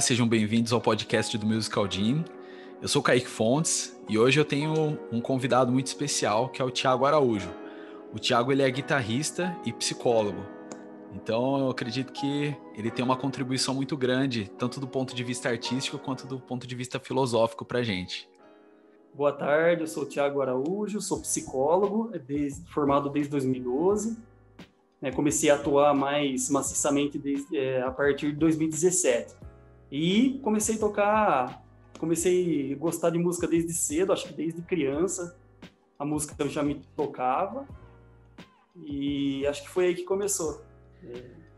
Sejam bem-vindos ao podcast do Musical Gym. Eu sou Kaique Fontes e hoje eu tenho um convidado muito especial que é o Tiago Araújo. O Tiago ele é guitarrista e psicólogo. Então eu acredito que ele tem uma contribuição muito grande, tanto do ponto de vista artístico quanto do ponto de vista filosófico para a gente. Boa tarde, eu sou o Tiago Araújo, sou psicólogo, desde, formado desde 2012. É, comecei a atuar mais maciçamente desde, é, a partir de 2017. E comecei a tocar, comecei a gostar de música desde cedo, acho que desde criança. A música já me tocava. E acho que foi aí que começou.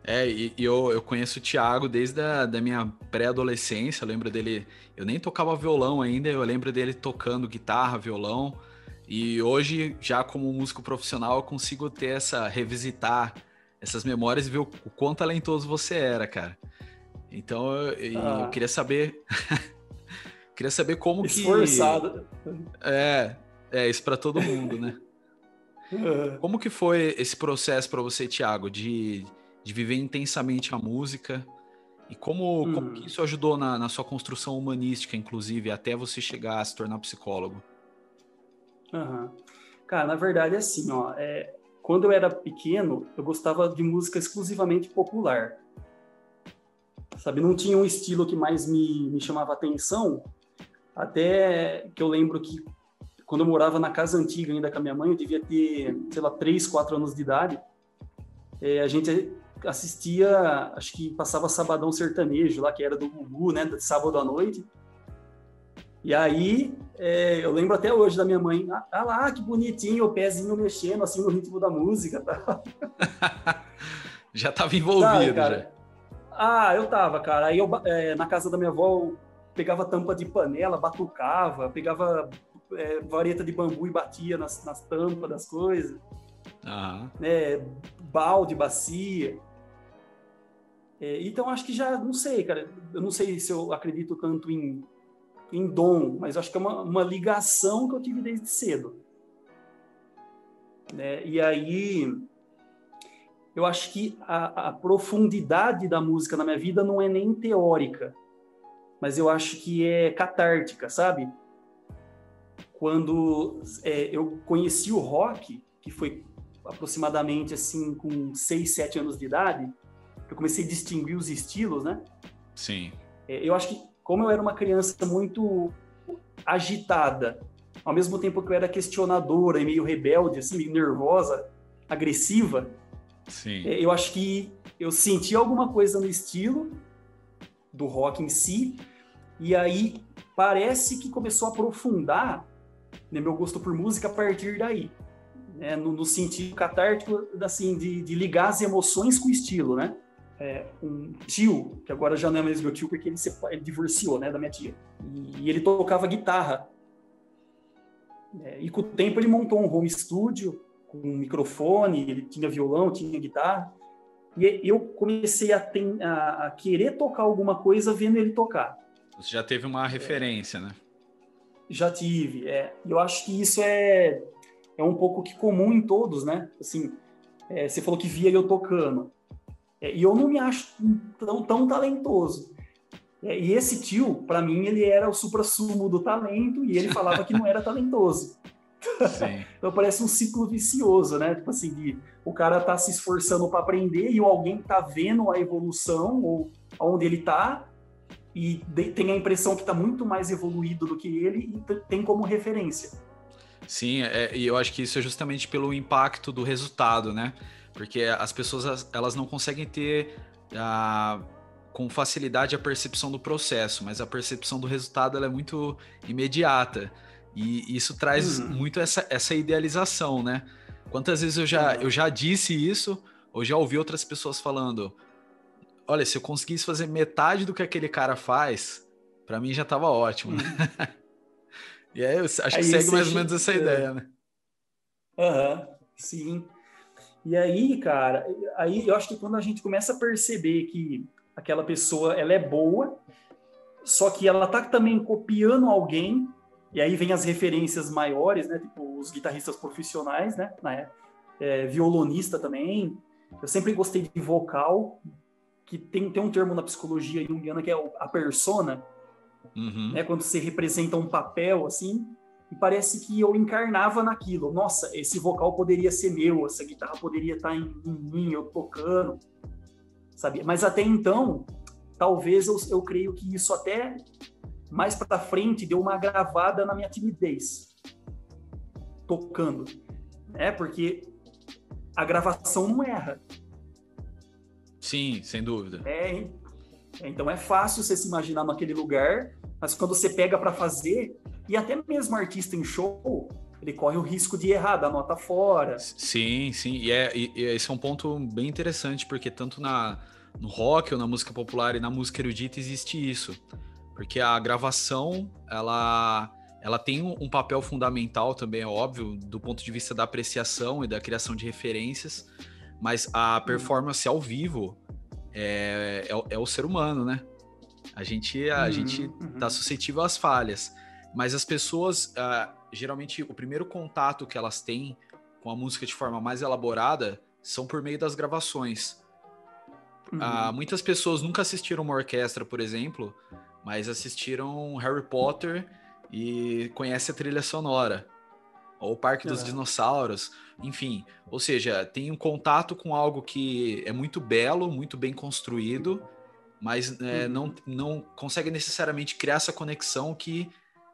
É, e, e eu, eu conheço o Thiago desde a da minha pré-adolescência. Eu lembro dele. Eu nem tocava violão ainda, eu lembro dele tocando guitarra, violão. E hoje, já como músico profissional, eu consigo ter essa. revisitar essas memórias e ver o, o quão talentoso você era, cara. Então eu, ah. eu queria saber. queria saber como Esforçado. que. É, é isso para todo mundo, né? É. como que foi esse processo para você, Thiago, de, de viver intensamente a música? E como, hum. como que isso ajudou na, na, sua construção humanística, inclusive, até você chegar a se tornar psicólogo? Uhum. Cara, na verdade é assim, ó. É, quando eu era pequeno, eu gostava de música exclusivamente popular sabe? Não tinha um estilo que mais me, me chamava atenção, até que eu lembro que quando eu morava na casa antiga ainda com a minha mãe, eu devia ter, sei lá, 3, 4 anos de idade, é, a gente assistia, acho que passava Sabadão Sertanejo lá, que era do Gugu, né, de sábado à noite, e aí, é, eu lembro até hoje da minha mãe, ah, ah lá, que bonitinho, o pezinho mexendo assim no ritmo da música. Tá? já estava envolvido, tá, já. Ah, eu tava, cara. Aí eu, é, na casa da minha avó, eu pegava tampa de panela, batucava, pegava é, vareta de bambu e batia nas, nas tampas das coisas. Uhum. Né, balde, bacia. É, então, acho que já, não sei, cara. Eu não sei se eu acredito tanto em, em dom, mas acho que é uma, uma ligação que eu tive desde cedo. Né? E aí, eu acho que a, a, profundidade da música na minha vida não é nem teórica, mas eu acho que é catártica, sabe? Quando é, eu conheci o rock, que foi aproximadamente assim com 6, 7 anos de idade, eu comecei a distinguir os estilos, né? Sim. É, eu acho que como eu era uma criança muito agitada, ao mesmo tempo que eu era questionadora e meio rebelde, assim, meio nervosa, agressiva, Sim. É, eu acho que eu senti alguma coisa no estilo do rock em si, e aí parece que começou a aprofundar né, meu gosto por música a partir daí. Né, no, no, sentido catártico, assim, de, de, ligar as emoções com o estilo, né? É, um tio, que agora já não é mais meu tio, porque ele, se, ele divorciou, né, da minha tia. E, e ele tocava guitarra. É, e com o tempo ele montou um home studio, com um microfone, ele tinha violão, tinha guitarra. E eu comecei a, ten, a, a, querer tocar alguma coisa vendo ele tocar. Você já teve uma referência, é, né? Já tive. É. Eu acho que isso é, é um pouco que comum em todos, né? Assim, é, você falou que via eu tocando. É, e eu não me acho tão, tão talentoso. É, e esse tio, para mim, ele era o supra-sumo do talento e ele falava que não era talentoso. então parece um ciclo vicioso, né? Tipo assim, de, o cara tá se esforçando para aprender e alguém tá vendo a evolução ou onde ele tá e de, tem a impressão que tá muito mais evoluído do que ele e tem como referência. Sim, é, e eu acho que isso é justamente pelo impacto do resultado, né? Porque as pessoas elas não conseguem ter a, com facilidade a percepção do processo, mas a percepção do resultado é muito imediata. E isso traz uhum. muito essa, essa idealização, né? Quantas vezes eu já, eu já disse isso, ou já ouvi outras pessoas falando: olha, se eu conseguisse fazer metade do que aquele cara faz, para mim já tava ótimo. Uhum. e aí eu acho aí que segue mais ou menos essa é. ideia, né? Aham, uhum, sim. E aí, cara, aí eu acho que quando a gente começa a perceber que aquela pessoa ela é boa, só que ela tá também copiando alguém e aí vem as referências maiores, né? Tipo, os guitarristas profissionais, né? né? É, violonista também. Eu sempre gostei de vocal, que tem, tem um termo na psicologia junguiana que é a persona, uhum. né? Quando você representa um papel, assim, e parece que eu encarnava naquilo. Nossa, esse vocal poderia ser meu, essa guitarra poderia estar em, em mim, eu tocando, sabe? Mas até então, talvez eu, eu creio que isso até mais para frente deu uma gravada na minha timidez tocando, né? Porque a gravação não erra. Sim, sem dúvida. É, então é fácil você se imaginar naquele lugar, mas quando você pega para fazer, e até mesmo artista em show, ele corre o risco de errar, da nota fora. Sim, sim, e, é, e, e esse é um ponto bem interessante, porque tanto na, no rock ou na música popular e na música erudita existe isso. Porque a gravação, ela, ela tem um, papel fundamental também, é óbvio, do ponto de vista da apreciação e da criação de referências, mas a uhum. performance ao vivo é, é, é o ser humano, né? A gente, a uhum, gente uhum. tá suscetível às falhas. Mas as pessoas, uh, geralmente, o primeiro contato que elas têm com a música de forma mais elaborada são por meio das gravações. Uhum. Uh, muitas pessoas nunca assistiram uma orquestra, por exemplo, mas assistiram Harry Potter e conhecem a trilha sonora. Ou o Parque dos Dinossauros, enfim. Ou seja, tem um contato com algo que é muito belo, muito bem construído, mas é, uhum. não, não consegue necessariamente criar essa conexão que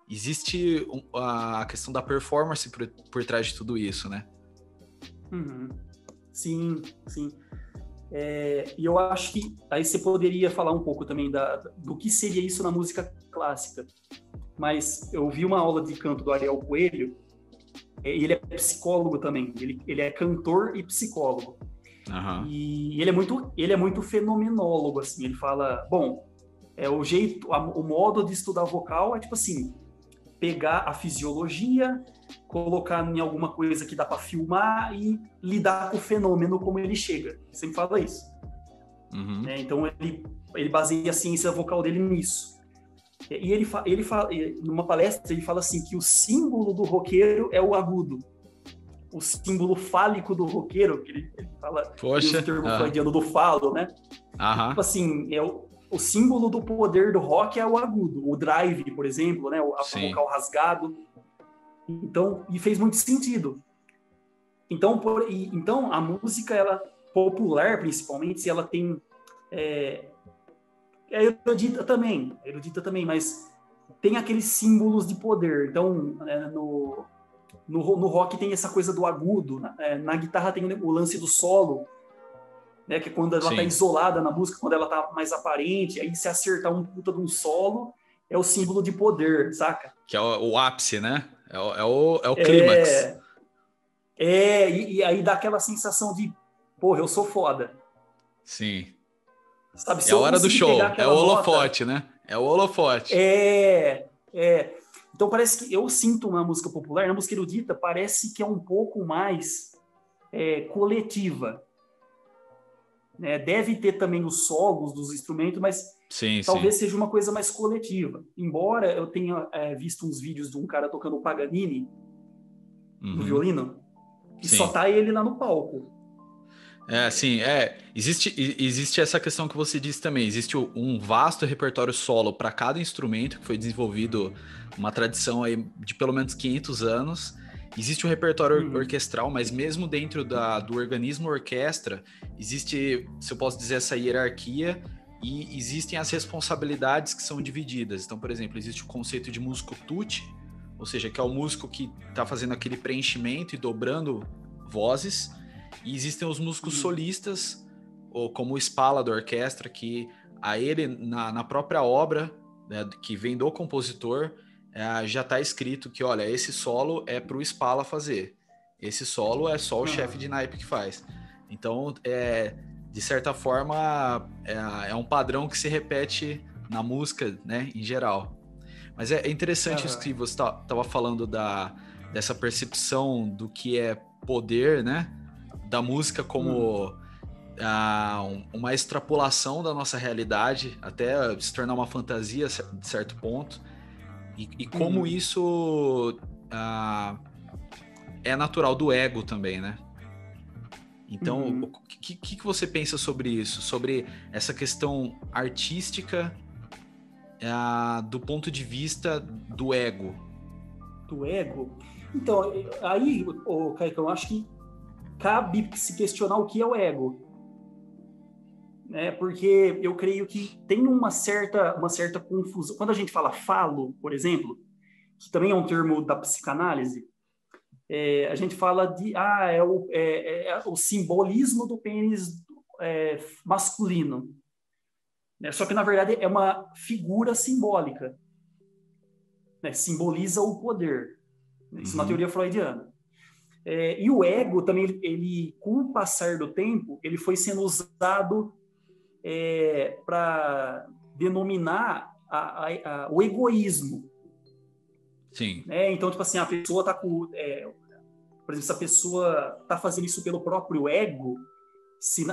existe a questão da performance por, por trás de tudo isso, né? Uhum. Sim, sim. É, e eu acho que aí você poderia falar um pouco também da, do que seria isso na música clássica. Mas eu vi uma aula de canto do Ariel Coelho, é, e ele é psicólogo também, ele, ele é cantor e psicólogo. Uhum. E ele é muito ele é muito fenomenólogo assim, ele fala, bom, é o jeito, a, o modo de estudar vocal é tipo assim, pegar a fisiologia, colocar em alguma coisa que dá para filmar e lidar com o fenômeno como ele chega. Ele sempre fala isso. Uhum. É, então ele, ele baseia a ciência vocal dele nisso. E ele, ele fala, numa palestra, ele fala assim que o símbolo do roqueiro é o agudo. O símbolo fálico do roqueiro, que ele, ele fala Poxa, o termo freudiano do falo, né? Aham. Tipo assim, é o, o símbolo do poder do rock é o agudo, o drive, por exemplo, né, o vocal rasgado. Então, e fez muito sentido. Então, por, e, então a música ela popular, principalmente, se ela tem é, é erudita também, é erudita também, mas tem aqueles símbolos de poder. Então, é, no, no, no, rock tem essa coisa do agudo, na, é, na guitarra tem o lance do solo, né? Que é quando ela tá Sim. tá isolada na música, quando ela tá mais aparente, aí se acertar um puta de um solo, é o símbolo de poder, saca? Que é o, o ápice, né? É o, é o, é o clímax. É, é e, e, aí dá aquela sensação de, porra, eu sou foda. Sim. Sabe, é a hora do show, é o holofote, nota, né? É o holofote. É, é. Então parece que eu sinto na música popular, na música erudita, parece que é um pouco mais é, coletiva. Né? Deve ter também os solos dos instrumentos, mas sim, talvez sim. seja uma coisa mais coletiva. Embora eu tenha é, visto uns vídeos de um cara tocando Paganini uhum. no violino, e sim. só tá ele lá no palco. É, sim, é. Existe, existe essa questão que você disse também. Existe um vasto repertório solo para cada instrumento que foi desenvolvido uma tradição aí de pelo menos 500 anos. Existe um repertório uhum. orquestral, mas mesmo dentro da, do organismo orquestra, existe, se eu posso dizer, essa hierarquia e existem as responsabilidades que são divididas. Então, por exemplo, existe o conceito de músico tutti, ou seja, que é o músico que está fazendo aquele preenchimento e dobrando vozes, e existem os músicos uhum. solistas, ou como o Spala da orquestra, que a ele, na, na própria obra, né, que vem do compositor, é, já está escrito que, olha, esse solo é para o Spala fazer. Esse solo é só o chefe de naipe que faz. Então, é, de certa forma, é, é, um padrão que se repete na música, né, em geral. Mas é, é interessante uhum. isso que você estava tá, falando da, dessa percepção do que é poder, né, da música como uhum. uma extrapolação da nossa realidade, até se tornar uma fantasia de certo ponto. E, e como uhum. isso uh, é natural do ego também, né? Então, uhum. o que, que, você pensa sobre isso? Sobre essa questão artística uh, do ponto de vista do ego? Do ego? Então, aí, oh, Caicão, eu acho que cabe se questionar o que é o ego. Né? Porque eu creio que tem uma certa, uma certa confusão. Quando a gente fala falo, por exemplo, que também é um termo da psicanálise, é, a gente fala de ah, é o, é, é o simbolismo do pênis é, masculino. Né? Só que, na verdade, é uma figura simbólica. Né? Simboliza o poder. Isso uhum. na teoria freudiana. É, e o ego também, ele, com o passar do tempo, ele foi sendo usado é, para denominar a, a, a, o egoísmo. Sim. Né? Então, tipo assim, a pessoa tá com. É, por exemplo, se a pessoa tá fazendo isso pelo próprio ego,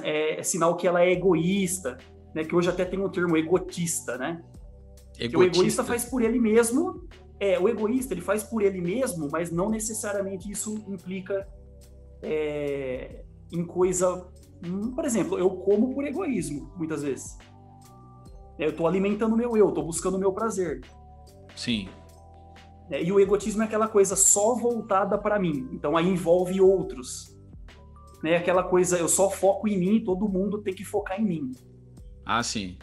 é, é, sinal que ela é egoísta, né? Que hoje até tem um termo egotista, né? Egotista. Que o egoísta faz por ele mesmo. É, o egoísta ele faz por ele mesmo, mas não necessariamente isso implica é, em coisa. Hum, por exemplo, eu como por egoísmo, muitas vezes. Eu estou alimentando o meu eu, estou buscando o meu prazer. Sim. É, e o egotismo é aquela coisa só voltada para mim. Então aí envolve outros. Né? Aquela coisa, eu só foco em mim, todo mundo tem que focar em mim. Ah, sim.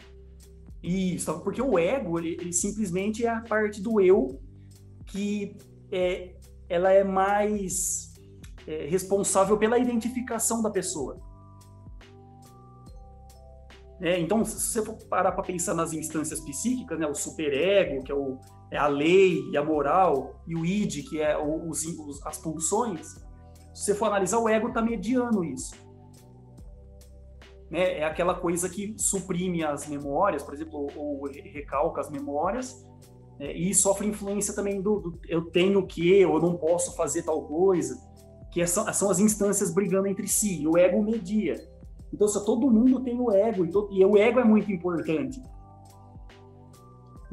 Isso, porque o ego, ele, ele simplesmente é a parte do eu que é, ela é mais é, responsável pela identificação da pessoa. É, então, se você for parar para pensar nas instâncias psíquicas, né, o superego, que é, o, é a lei e a moral, e o id, que é o, os, os, as pulsões, se você for analisar, o ego está mediando isso. Né? É aquela coisa que suprime as memórias, por exemplo, ou, ou recalca as memórias, é, e sofre influência também do, do, eu tenho que, ou eu não posso fazer tal coisa, que é, são, são as instâncias brigando entre si, e o ego media. Então, só todo mundo tem o ego, e, todo, e o ego é muito importante.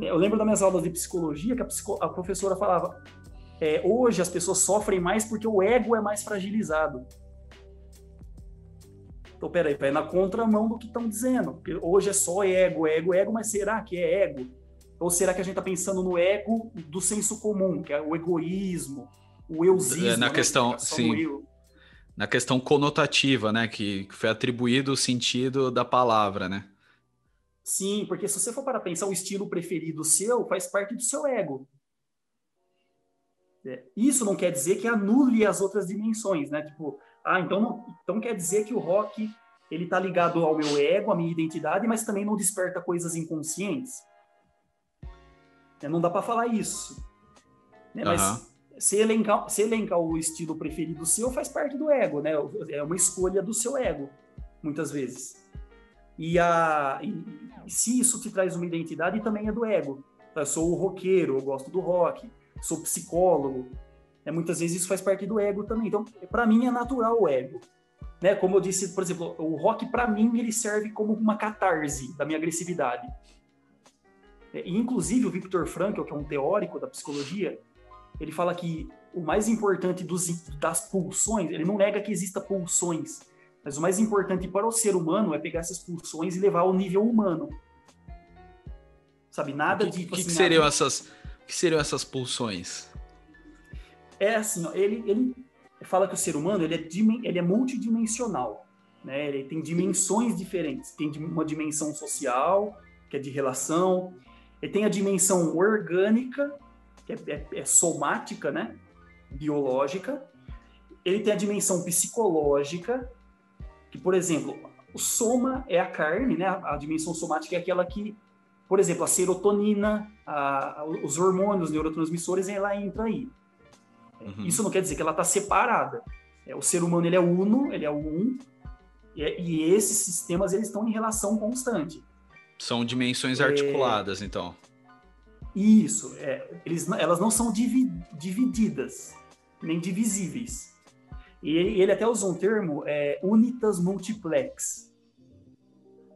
Eu lembro das minhas aulas de psicologia que a, psico, a professora falava: é, hoje as pessoas sofrem mais porque o ego é mais fragilizado. Então, peraí, vai na contramão do que estão dizendo. Porque hoje é só ego, ego, ego, mas será que é ego? Ou será que a gente está pensando no ego do senso comum, que é o egoísmo, o eusismo? É, na né? questão, sim na questão conotativa, né? Que, que foi atribuído o sentido da palavra, né? Sim, porque se você for para pensar o estilo preferido seu, faz parte do seu ego. É, isso não quer dizer que anule as outras dimensões, né? Tipo, ah, então, não, então quer dizer que o rock ele tá ligado ao meu ego, à minha identidade, mas também não desperta coisas inconscientes. É, não dá para falar isso. Né? Mas uhum se elencar, se elencar o estilo preferido seu, faz parte do ego, né? É uma escolha do seu ego, muitas vezes. E, a, e, se isso te traz uma identidade, também é do ego. Eu sou o roqueiro, eu gosto do rock, sou psicólogo. É, muitas vezes isso faz parte do ego também. Então, para mim é natural o ego. Né? Como eu disse, por exemplo, o rock para mim ele serve como uma catarse da minha agressividade. E, inclusive o Viktor Frankl, que é um teórico da psicologia, ele fala que o mais importante dos, das pulsões, ele não nega que exista pulsões, mas o mais importante para o ser humano é pegar essas pulsões e levar ao nível humano. Sabe, nada que, de... Tipo, que, assim, que, seriam nada... essas, que seriam essas pulsões? É assim, ó, ele, ele fala que o ser humano ele é, ele é multidimensional. Né? Ele tem dimensões diferentes. Tem uma dimensão social, que é de relação. Ele tem a dimensão orgânica, que é, é, é somática, né? Biológica. Ele tem a dimensão psicológica, que, por exemplo, o soma é a carne, né? A, a dimensão somática é aquela que, por exemplo, a serotonina, a, a, os hormônios, os neurotransmissores, ela entra aí. Uhum. Isso não quer dizer que ela está separada. É, o ser humano ele é uno, ele é um, e, é, e esses sistemas eles estão em relação constante. São dimensões articuladas, é, então. Isso, é, eles, elas não são divi, divididas, nem divisíveis. E ele, até usou um termo, é, unitas multiplex,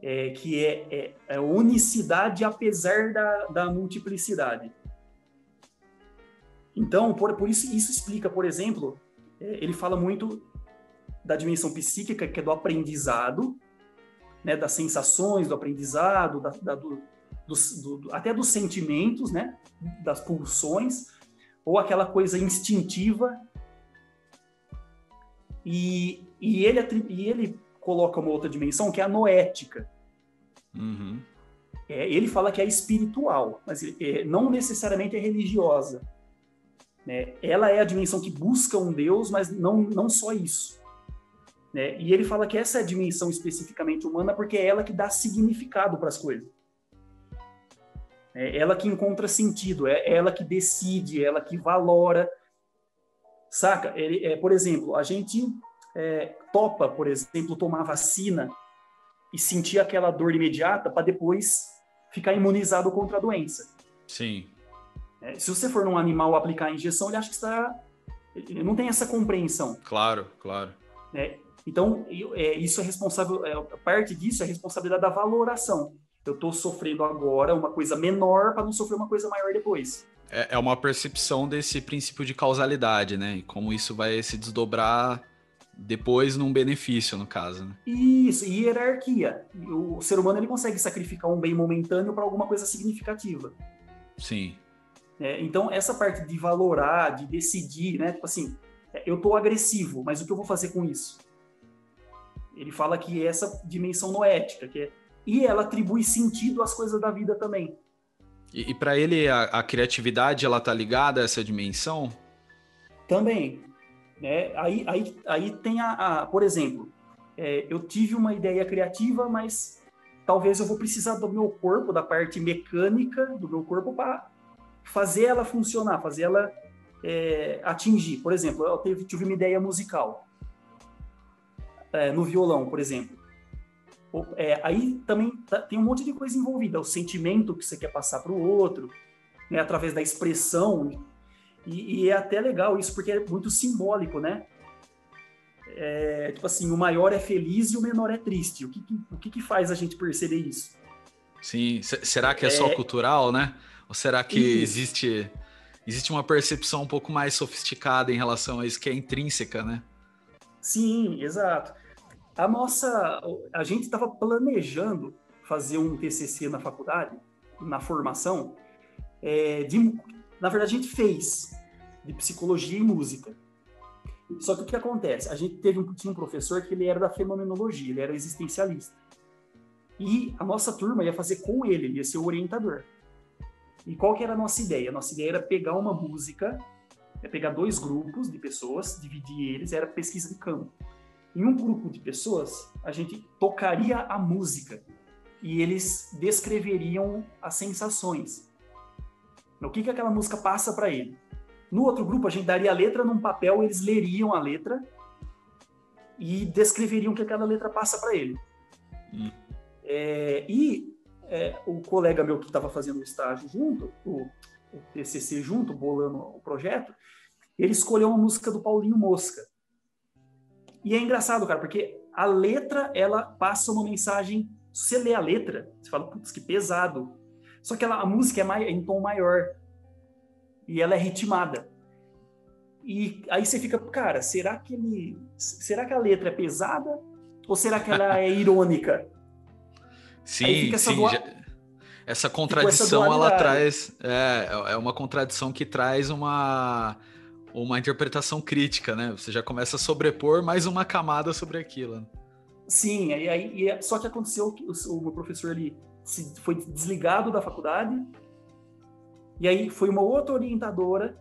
é, que é, é, é, unicidade apesar da, da multiplicidade. Então, por, por isso, isso explica, por exemplo, é, ele fala muito da dimensão psíquica, que é do aprendizado, né, das sensações, do aprendizado, da, da, do, do, do, até dos sentimentos, né, das pulsões, ou aquela coisa instintiva. E, e, ele, e ele coloca uma outra dimensão que é a noética. Uhum. É, ele fala que é espiritual, mas é, não necessariamente é religiosa. Né? Ela é a dimensão que busca um Deus, mas não, não só isso. Né? E ele fala que essa é a dimensão especificamente humana porque é ela que dá significado para as coisas. É ela que encontra sentido, é ela que decide, é ela que valora. Saca? Ele, é, por exemplo, a gente é, topa, por exemplo, tomar vacina e sentir aquela dor imediata para depois ficar imunizado contra a doença. Sim. É, se você for num animal aplicar a injeção, ele acha que está. Ele não tem essa compreensão. Claro, claro. É, então, é, isso é responsável, é, parte disso é responsabilidade da valoração. Eu estou sofrendo agora uma coisa menor para não sofrer uma coisa maior depois. É, é uma percepção desse princípio de causalidade, né? E como isso vai se desdobrar depois num benefício, no caso. Né? Isso, e hierarquia. O ser humano ele consegue sacrificar um bem momentâneo para alguma coisa significativa. Sim. É, então, essa parte de valorar, de decidir, né? Tipo assim, é, eu tô agressivo, mas o que eu vou fazer com isso? Ele fala que essa dimensão noética, que é, e ela atribui sentido às coisas da vida também. E, e para ele, a, a, criatividade, ela tá ligada a essa dimensão? Também. Né? Aí, aí, aí tem a, a por exemplo, é, eu tive uma ideia criativa, mas talvez eu vou precisar do meu corpo, da parte mecânica do meu corpo para fazer ela funcionar, fazer ela é, atingir. Por exemplo, eu tive, tive uma ideia musical é, no violão, por exemplo. É, aí também tá, tem um monte de coisa envolvida, o sentimento que você quer passar para o outro, né, através da expressão. E, e, é até legal isso, porque é muito simbólico, né? É, tipo assim, o maior é feliz e o menor é triste. O que, que o que, que faz a gente perceber isso? Sim, será que é, só é. cultural, né? Ou será que isso. existe existe uma percepção um pouco mais sofisticada em relação a isso que é intrínseca, né? Sim, exato. A nossa, a gente estava planejando fazer um TCC na faculdade, na formação, é, de, na verdade a gente fez de psicologia e música. Só que o que acontece? A gente teve um, tinha um professor que ele era da fenomenologia, ele era existencialista. E a nossa turma ia fazer com ele, ele ia ser o orientador. E qual que era a nossa ideia? A nossa ideia era pegar uma música, é pegar dois grupos de pessoas, dividir eles, era pesquisa de campo. Em um grupo de pessoas, a gente tocaria a música e eles descreveriam as sensações. O que, que aquela música passa para ele. No outro grupo, a gente daria a letra num papel, eles leriam a letra e descreveriam o que aquela letra passa para ele. Hum. É, e é, o colega meu que estava fazendo o estágio junto, o, o TCC junto, bolando o projeto, ele escolheu uma música do Paulinho Mosca. E é engraçado, cara, porque a letra, ela passa uma mensagem. Se você lê a letra, você fala, putz, que pesado. Só que ela, a música é, é em tom maior. E ela é ritmada. E aí você fica, cara, será que ele. Será que a letra é pesada? Ou será que ela é irônica? Sim, essa sim. Já, essa contradição, essa ela traz. É, é uma contradição que traz uma, uma interpretação crítica, né? Você já começa a sobrepor mais uma camada sobre aquilo. Sim, e aí, e é, só que aconteceu que o, meu professor ali se, foi desligado da faculdade, e aí foi uma outra orientadora,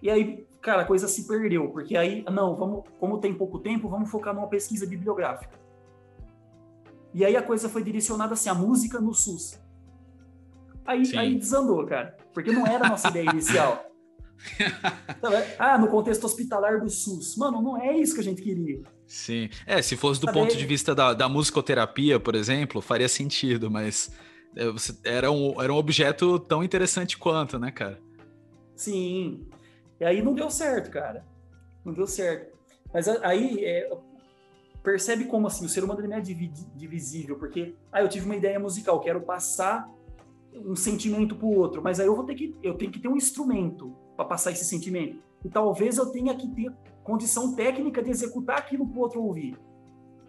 e aí, cara, a coisa se perdeu, porque aí, não, vamos, como tem pouco tempo, vamos focar numa pesquisa bibliográfica. E aí a coisa foi direcionada assim, a música no SUS. Aí, aí desandou, cara. Porque não era a nossa ideia inicial. ah, no contexto hospitalar do SUS. Mano, não é isso que a gente queria. Sim. É, se fosse do Sabe? ponto de vista da, da musicoterapia, por exemplo, faria sentido, mas é, era um, era um objeto tão interessante quanto, né, cara? Sim. E aí não deu certo, cara. Não deu certo. Mas aí, é, percebe como assim o ser humano não é divisível, porque ah, eu tive uma ideia musical, quero passar um sentimento para o outro, mas aí eu vou ter que eu tenho que ter um instrumento para passar esse sentimento. e talvez eu tenha que ter condição técnica de executar aquilo para o outro ouvir.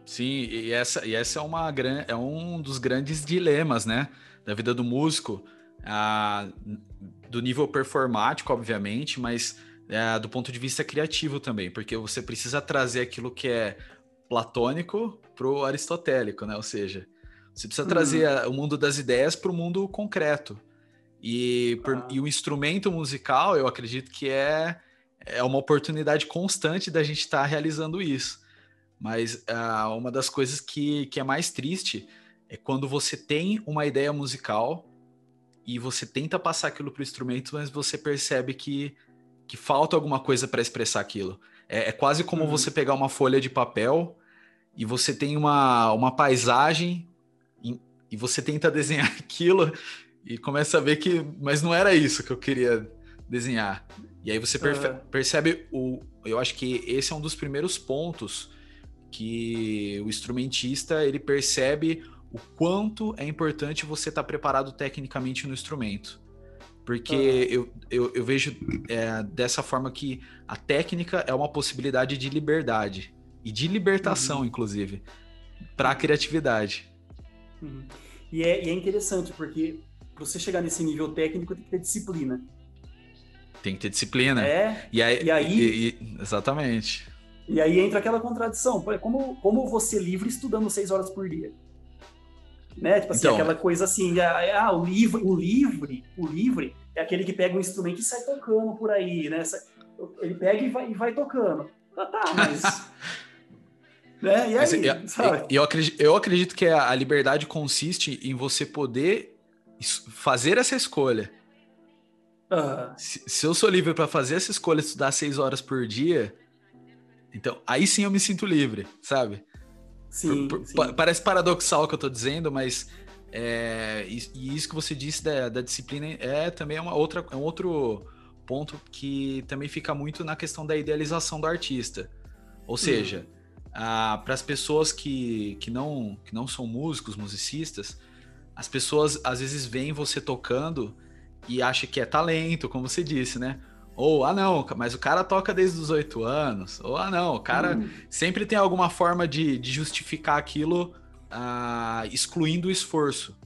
Sim, e essa, e essa é, uma, é um dos grandes dilemas, né, da vida do músico, ah, do nível performático, obviamente, mas é, do ponto de vista criativo também, porque você precisa trazer aquilo que é platônico para o aristotélico, né, ou seja, você precisa trazer uhum. o mundo das ideias para o mundo concreto. E, por, ah. e o instrumento musical, eu acredito que é, é uma oportunidade constante da gente estar tá realizando isso. Mas uh, uma das coisas que, que é mais triste é quando você tem uma ideia musical e você tenta passar aquilo para o instrumento, mas você percebe que, que falta alguma coisa para expressar aquilo. É, é quase como uhum. você pegar uma folha de papel e você tem uma, uma paisagem e, e você tenta desenhar aquilo e começa a ver que, mas não era isso que eu queria desenhar. E aí você uhum. percebe o, eu acho que esse é um dos primeiros pontos que o instrumentista ele percebe o quanto é importante você estar tá preparado tecnicamente no instrumento. Porque uhum. eu, eu, eu, vejo é, dessa forma que a técnica é uma possibilidade de liberdade e de libertação, uhum. inclusive, para a criatividade. Uhum. E, é, e é interessante, porque você chegar nesse nível técnico, tem que ter disciplina. Tem que ter disciplina. É. E aí. E aí e, e, exatamente. E aí entra aquela contradição. Como, como você livre estudando seis horas por dia? Né? Tipo assim, então, aquela coisa assim, ah, ah, o livre, o livre, o livre é aquele que pega um instrumento e sai tocando por aí, né? Ele pega e vai, e vai tocando. Tá, tá, mas. né? E aí, eu, eu, acredito, eu acredito que a liberdade consiste em você poder fazer essa escolha. Uhum. Se, se, eu sou livre para fazer essa escolha, estudar seis horas por dia, então aí sim eu me sinto livre, sabe? Sim, por, por, sim. Parece paradoxal o que eu tô dizendo, mas é, e, e, isso que você disse da, da, disciplina é também uma outra, é um outro ponto que também fica muito na questão da idealização do artista. Ou seja, uhum. para as pessoas que, que, não, que não são músicos, musicistas, as pessoas às vezes veem você tocando e acham que é talento, como você disse, né? Ou, ah, não, mas o cara toca desde os oito anos. Ou, ah, não, o cara hum. sempre tem alguma forma de, de justificar aquilo ah, excluindo o esforço.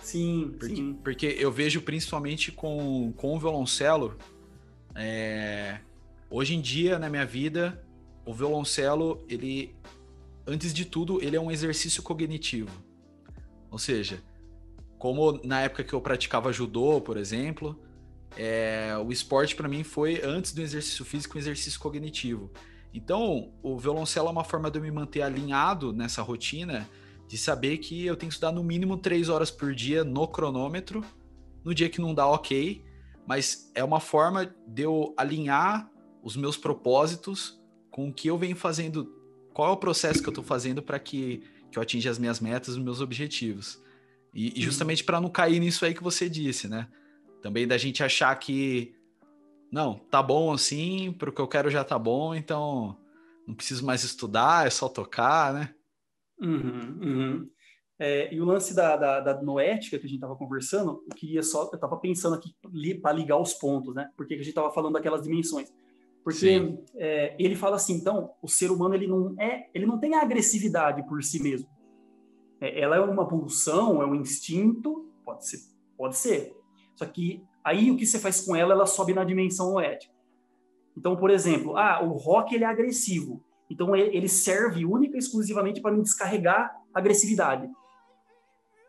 Sim, porque, sim. Porque eu vejo principalmente com, com o violoncelo, é, hoje em dia, na minha vida, o violoncelo, ele, antes de tudo, ele é um exercício cognitivo. Ou seja, como na época que eu praticava judô, por exemplo, é, o esporte para mim foi antes do exercício físico um exercício cognitivo. Então, o violoncelo é uma forma de eu me manter alinhado nessa rotina, de saber que eu tenho que estudar no mínimo três horas por dia no cronômetro, no dia que não dá ok, mas é uma forma de eu alinhar os meus propósitos com o que eu venho fazendo, qual é o processo que eu estou fazendo para que que eu atinja as minhas metas, os meus objetivos. E, e justamente para não cair nisso aí que você disse, né? Também da gente achar que não, tá bom assim, pro que eu quero já tá bom, então não preciso mais estudar, é só tocar, né? Uhum, uhum. É, e o lance da, da, da, noética que a gente estava conversando, eu queria só, eu estava pensando aqui para ligar os pontos, né? Porque a gente estava falando daquelas dimensões. Porque é, ele fala assim, então, o ser humano ele não é, ele não tem a agressividade por si mesmo. É, ela é uma pulsão, é um instinto, pode ser, pode ser. Só que aí o que você faz com ela, ela sobe na dimensão ética. Então, por exemplo, ah, o rock ele é agressivo. Então ele serve única e exclusivamente para me descarregar agressividade.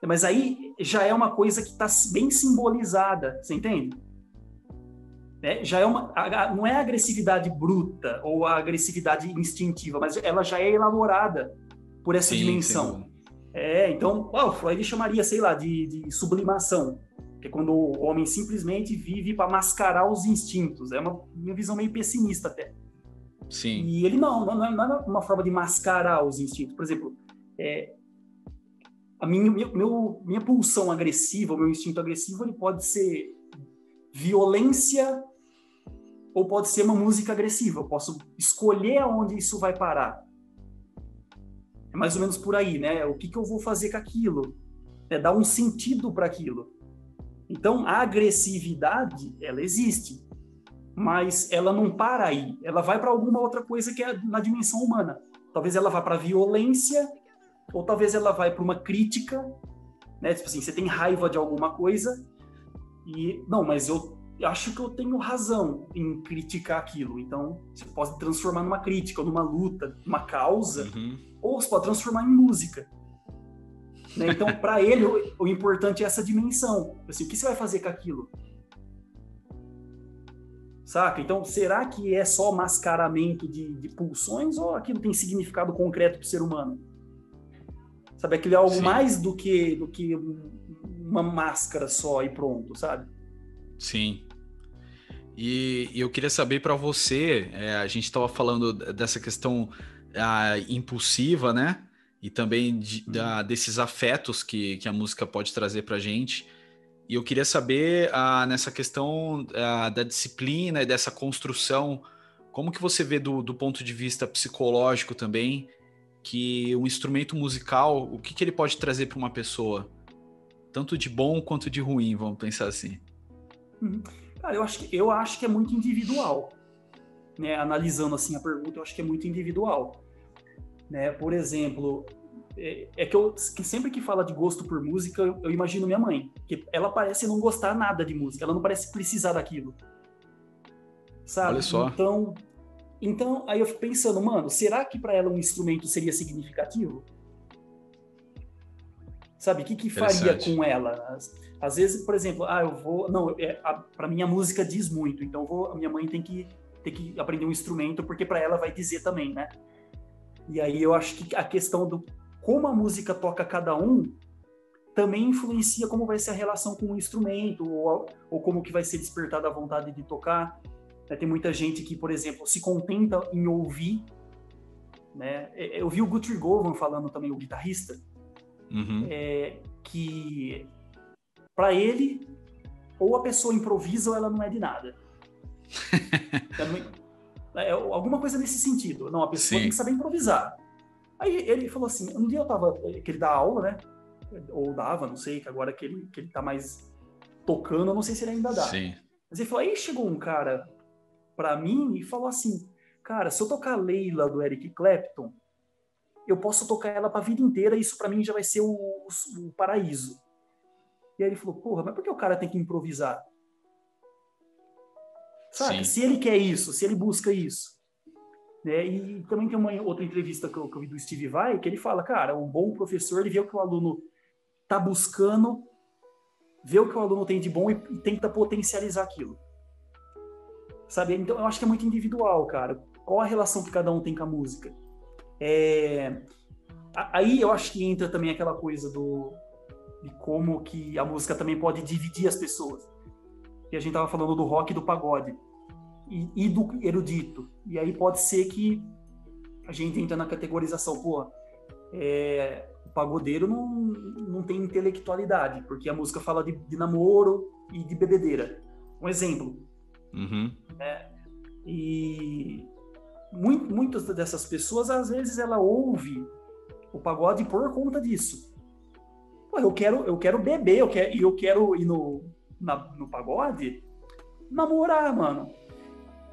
Mas aí já é uma coisa que está bem simbolizada, você entende? Né, já é uma, não é agressividade bruta ou a agressividade instintiva, mas ela já é elaborada por essa sim, dimensão. Sim. É, então, oh, Freud chamaria, sei lá, de, de sublimação, que é quando o homem simplesmente vive para mascarar os instintos. É uma minha visão meio pessimista até. Sim. E ele não, não, não é uma forma de mascarar os instintos. Por exemplo, é, a minha, meu, minha pulsão agressiva, o meu instinto agressivo, ele pode ser violência ou pode ser uma música agressiva. Eu posso escolher aonde isso vai parar. É mais ou menos por aí, né? O que, que eu vou fazer com aquilo? É dar um sentido para aquilo. Então, a agressividade, ela existe. mas ela não para aí. Ela vai para alguma outra coisa que é na dimensão humana. Talvez ela vá para violência, ou talvez ela vai para uma crítica, né? Tipo assim, você tem raiva de alguma coisa e não, mas eu acho que eu tenho razão em criticar aquilo. Então, você pode transformar numa crítica, ou numa luta, numa causa, uhum. ou você pode transformar em música. Né? Então, para ele, o, o, importante é essa dimensão. Assim, o que você vai fazer com aquilo? Saca? Então, será que é só mascaramento de, de pulsões ou aquilo tem significado concreto para o ser humano? Sabe, aquilo é algo Sim. mais do que, do que uma máscara só e pronto, sabe? Sim. E, e eu queria saber para você, é, a gente estava falando dessa questão a, impulsiva, né? E também de, uhum. da, desses afetos que, que a música pode trazer para gente. E eu queria saber, ah, nessa questão ah, da disciplina e dessa construção, como que você vê do, do ponto de vista psicológico também, que um instrumento musical, o que, que ele pode trazer para uma pessoa? Tanto de bom quanto de ruim, vamos pensar assim. Uhum. Cara, eu acho, que, eu acho que é muito individual. Né? Analisando assim a pergunta, eu acho que é muito individual. Né? Por exemplo, é, é, que eu que sempre que fala de gosto por música, eu, eu, imagino minha mãe, que ela parece não gostar nada de música, ela não parece precisar daquilo. Sabe? Olha só. Então, então aí eu fico pensando, mano, será que para ela um instrumento seria significativo? Sabe, o que que faria com ela? Às vezes, por exemplo, ah, eu vou, não, é, para mim a música diz muito, então vou, a minha mãe tem que tem que aprender um instrumento porque para ela vai dizer também, né? E aí eu acho que a questão do como a música toca cada um também influencia como vai ser a relação com o instrumento ou, ou como que vai ser despertada a vontade de tocar. Né? Tem muita gente que, por exemplo, se contenta em ouvir. Né? É, eu vi o Guthrie Govan falando também, o guitarrista, uhum. é, que para ele ou a pessoa improvisa ou ela não é de nada. é, alguma coisa nesse sentido. Não, a pessoa Sim. tem que saber improvisar. Aí ele falou assim, um dia eu tava, que ele dá aula, né? Ou dava, não sei, que agora que ele, que ele tá mais tocando, eu não sei se ele ainda dá. Sim. Mas ele falou, aí chegou um cara para mim e falou assim, cara, se eu tocar Leila do Eric Clapton, eu posso tocar ela para a vida inteira e isso para mim já vai ser o, o, paraíso. E aí ele falou, porra, mas por que o cara tem que improvisar? Sabe? Se ele quer isso, se ele busca isso. Né? E também tem uma outra entrevista que eu, que eu vi do Steve Vai, que ele fala, cara, um bom professor, ele vê o que o aluno está buscando, vê o que o aluno tem de bom e, e tenta potencializar aquilo. Sabe? Então, eu acho que é muito individual, cara. Qual a relação que cada um tem com a música? É... Aí eu acho que entra também aquela coisa do de como que a música também pode dividir as pessoas. E a gente tava falando do rock e do pagode e, e, do erudito. E aí pode ser que a gente entra na categorização, pô, é, o pagodeiro não, não tem intelectualidade, porque a música fala de, de namoro e de bebedeira. Um exemplo. Uhum. É, e muito, muitas dessas pessoas, às vezes, ela ouve o pagode por conta disso. Pô, eu quero, eu quero beber, eu quero, eu quero ir no, na, no pagode namorar, mano.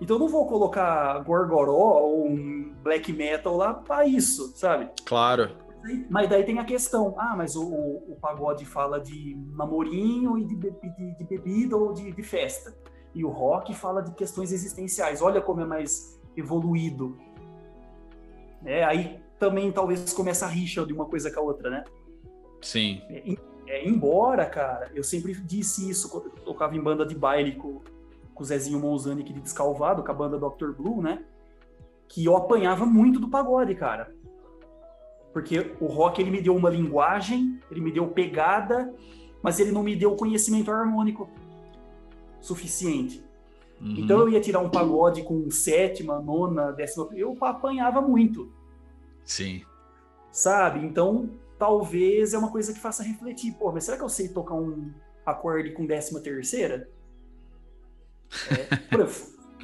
Então eu não vou colocar Gorgoró ou um black metal lá para isso, sabe? Claro. Mas daí tem a questão, ah, mas o, o, o pagode fala de namorinho e de, de, de bebida ou de, de, festa. E o rock fala de questões existenciais. Olha como é mais evoluído. É, aí também talvez começa a rixa de uma coisa com a outra, né? Sim. É, é, embora, cara, eu sempre disse isso quando eu tocava em banda de baile com, com o Zezinho Monzani aqui de Descalvado, com a banda Dr. Blue, né? Que eu apanhava muito do pagode, cara. Porque o rock ele me deu uma linguagem, ele me deu pegada, mas ele não me deu conhecimento harmônico suficiente. Uhum. Então eu ia tirar um pagode com sétima, nona, décima, eu apanhava muito. Sim. Sabe? Então, talvez é uma coisa que faça refletir, pô, mas será que eu sei tocar um acorde com décima terceira? É,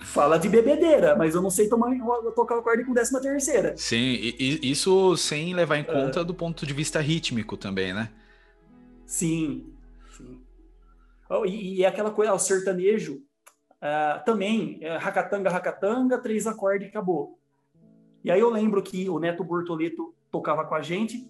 fala de bebedeira, mas eu não sei tomar, tocar o acorde com décima terceira. Sim, e, isso sem levar em conta uh, do ponto de vista rítmico também, né? Sim, sim. Oh, e, e, é aquela coisa, o sertanejo, uh, também, uh, racatanga, racatanga, três acordes e acabou. E aí eu lembro que o Neto Bortoleto tocava com a gente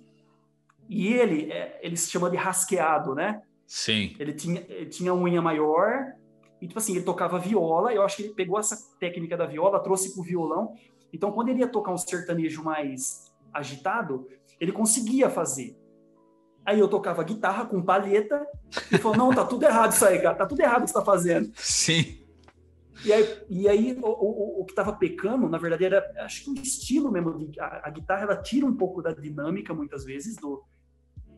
e ele, é, ele se chama de rasqueado, né? Sim. Ele tinha, ele tinha unha maior e, tipo assim, ele tocava viola. Eu acho que ele pegou essa técnica da viola, trouxe pro violão. Então, quando ele ia tocar um sertanejo mais agitado, ele conseguia fazer. Aí eu tocava guitarra com palheta e falou: Não, tá tudo errado isso aí, cara, tá tudo errado o que você tá fazendo. Sim. E aí, e aí o, o, o que estava pecando, na verdade, era acho que o estilo mesmo. De, a, a, guitarra ela tira um pouco da dinâmica, muitas vezes, do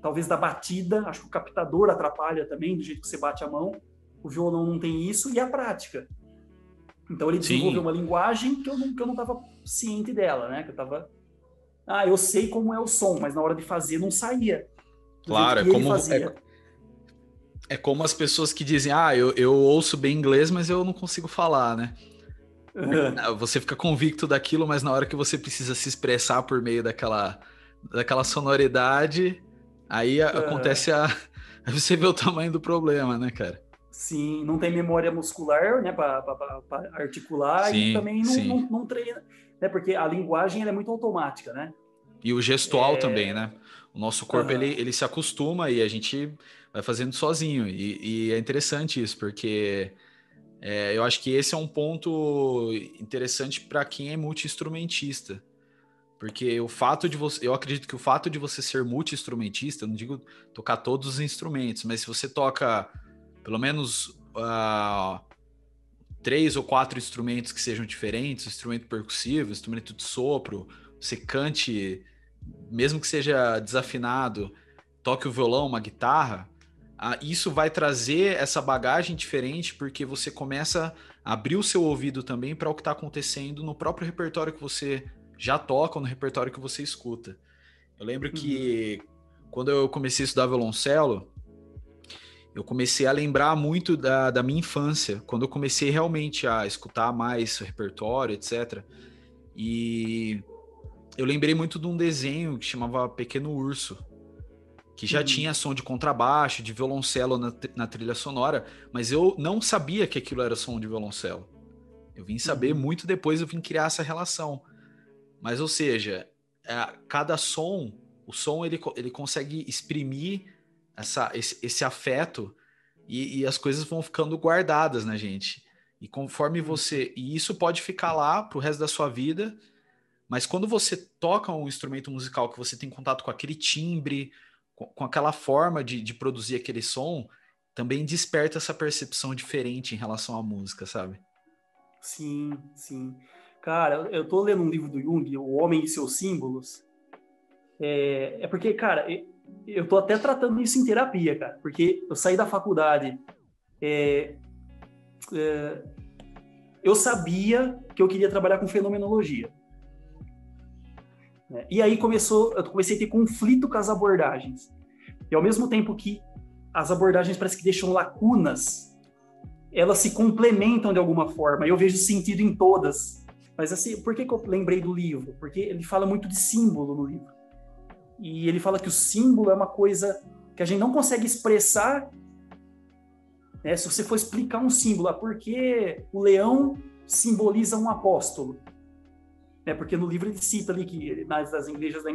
talvez da batida. Acho que o captador atrapalha também, do jeito que você bate a mão. O violão não tem isso, e a prática. Então ele desenvolveu Sim. uma linguagem que eu não que eu não estava ciente dela, né? Que eu estava ah, eu sei como é o som, mas na hora de fazer não saía. Claro, é como é, é, como as pessoas que dizem, ah, eu, eu ouço bem inglês, mas eu não consigo falar, né? Uhum. Você fica convicto daquilo, mas na hora que você precisa se expressar por meio daquela, daquela sonoridade, aí uhum. acontece a. Aí você vê o tamanho do problema, né, cara? Sim, não tem memória muscular, né, para articular sim, e também não, não, não, treina, né, porque a linguagem é muito automática, né? E o gestual é... também, né? O nosso corpo, uhum. ele, ele se acostuma e a gente vai fazendo sozinho. E, e é interessante isso, porque é, eu acho que esse é um ponto interessante para quem é multi-instrumentista. Porque o fato de você. Eu acredito que o fato de você ser multi-instrumentista, não digo tocar todos os instrumentos, mas se você toca pelo menos uh, três ou quatro instrumentos que sejam diferentes, instrumento percussivo, instrumento de sopro, você cante, mesmo que seja desafinado, toque o violão, uma guitarra, uh, isso vai trazer essa bagagem diferente porque você começa a abrir o seu ouvido também para o que está acontecendo no próprio repertório que você já toca ou no repertório que você escuta. Eu lembro que uhum. quando eu comecei a estudar violoncelo, eu comecei a lembrar muito da, da minha infância, quando eu comecei realmente a escutar mais o repertório, etc. E eu lembrei muito de um desenho que chamava Pequeno Urso, que já uhum. tinha som de contrabaixo, de violoncelo na, na, trilha sonora, mas eu não sabia que aquilo era som de violoncelo. Eu vim saber uhum. muito depois, eu vim criar essa relação. Mas, ou seja, é, cada som, o som ele, ele consegue exprimir essa, esse, esse afeto e, e, as coisas vão ficando guardadas na gente. E conforme uhum. você. E isso pode ficar lá pro resto da sua vida, mas quando você toca um instrumento musical que você tem contato com aquele timbre, com, com aquela forma de, de produzir aquele som, também desperta essa percepção diferente em relação à música, sabe? Sim, sim. Cara, eu tô lendo um livro do Jung, O Homem e seus Símbolos. É, é porque, cara, eu tô até tratando isso em terapia, cara, porque eu saí da faculdade, é, é, eu sabia que eu queria trabalhar com fenomenologia. Né? E aí começou, eu comecei a ter conflito com as abordagens. E ao mesmo tempo que as abordagens parece que deixam lacunas, elas se complementam de alguma forma. Eu vejo sentido em todas. Mas assim, por que, que eu lembrei do livro? Porque ele fala muito de símbolo no livro. E ele fala que o símbolo é uma coisa que a gente não consegue expressar. Né? Se você for explicar um símbolo, ah, por que o leão simboliza um apóstolo? É porque no livro ele cita ali que nas, nas, igrejas, da,